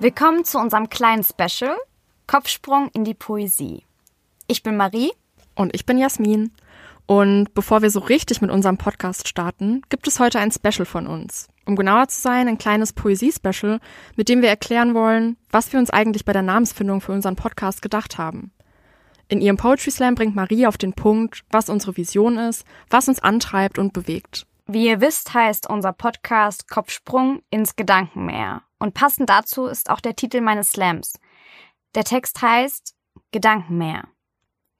Willkommen zu unserem kleinen Special Kopfsprung in die Poesie. Ich bin Marie. Und ich bin Jasmin. Und bevor wir so richtig mit unserem Podcast starten, gibt es heute ein Special von uns. Um genauer zu sein, ein kleines Poesie-Special, mit dem wir erklären wollen, was wir uns eigentlich bei der Namensfindung für unseren Podcast gedacht haben. In ihrem Poetry Slam bringt Marie auf den Punkt, was unsere Vision ist, was uns antreibt und bewegt. Wie ihr wisst, heißt unser Podcast Kopfsprung ins Gedankenmeer. Und passend dazu ist auch der Titel meines Slams. Der Text heißt Gedankenmeer.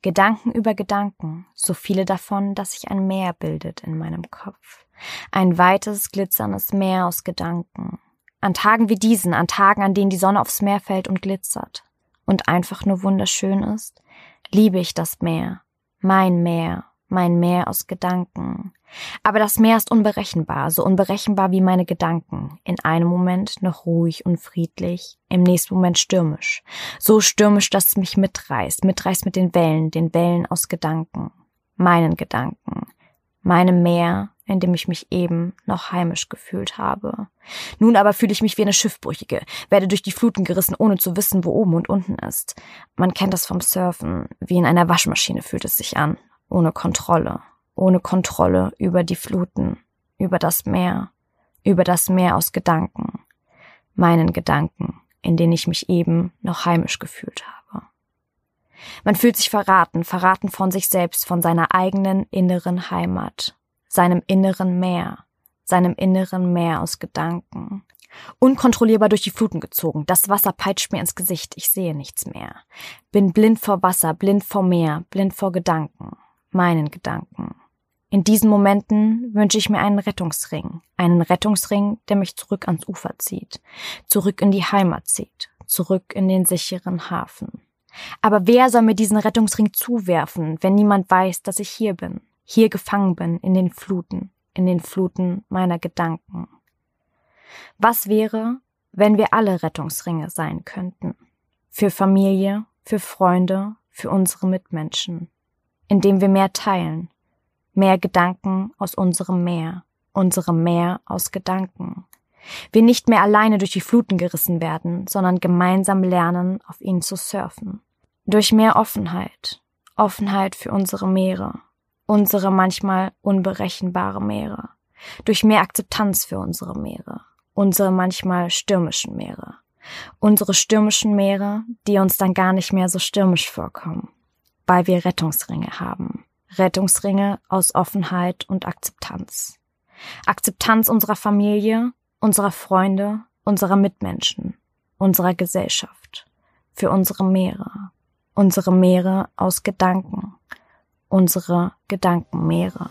Gedanken über Gedanken, so viele davon, dass sich ein Meer bildet in meinem Kopf. Ein weites, glitzerndes Meer aus Gedanken. An Tagen wie diesen, an Tagen, an denen die Sonne aufs Meer fällt und glitzert und einfach nur wunderschön ist, liebe ich das Meer, mein Meer, mein Meer aus Gedanken, aber das Meer ist unberechenbar, so unberechenbar wie meine Gedanken. In einem Moment noch ruhig und friedlich, im nächsten Moment stürmisch. So stürmisch, dass es mich mitreißt, mitreißt mit den Wellen, den Wellen aus Gedanken. Meinen Gedanken. Meinem Meer, in dem ich mich eben noch heimisch gefühlt habe. Nun aber fühle ich mich wie eine Schiffbrüchige, werde durch die Fluten gerissen, ohne zu wissen, wo oben und unten ist. Man kennt das vom Surfen, wie in einer Waschmaschine fühlt es sich an, ohne Kontrolle, ohne Kontrolle über die Fluten, über das Meer, über das Meer aus Gedanken, meinen Gedanken, in denen ich mich eben noch heimisch gefühlt habe. Man fühlt sich verraten, verraten von sich selbst, von seiner eigenen inneren Heimat, seinem inneren Meer, seinem inneren Meer aus Gedanken. Unkontrollierbar durch die Fluten gezogen. Das Wasser peitscht mir ins Gesicht. Ich sehe nichts mehr. Bin blind vor Wasser, blind vor Meer, blind vor Gedanken. Meinen Gedanken. In diesen Momenten wünsche ich mir einen Rettungsring, einen Rettungsring, der mich zurück ans Ufer zieht, zurück in die Heimat zieht, zurück in den sicheren Hafen. Aber wer soll mir diesen Rettungsring zuwerfen, wenn niemand weiß, dass ich hier bin, hier gefangen bin in den Fluten, in den Fluten meiner Gedanken? Was wäre, wenn wir alle Rettungsringe sein könnten? Für Familie, für Freunde, für unsere Mitmenschen, indem wir mehr teilen, mehr Gedanken aus unserem Meer, unserem Meer aus Gedanken. Wir nicht mehr alleine durch die Fluten gerissen werden, sondern gemeinsam lernen, auf ihnen zu surfen. Durch mehr Offenheit, Offenheit für unsere Meere, unsere manchmal unberechenbare Meere. Durch mehr Akzeptanz für unsere Meere, unsere manchmal stürmischen Meere. Unsere stürmischen Meere, die uns dann gar nicht mehr so stürmisch vorkommen, weil wir Rettungsringe haben. Rettungsringe aus Offenheit und Akzeptanz. Akzeptanz unserer Familie, unserer Freunde, unserer Mitmenschen, unserer Gesellschaft, für unsere Meere, unsere Meere aus Gedanken, unsere Gedankenmeere.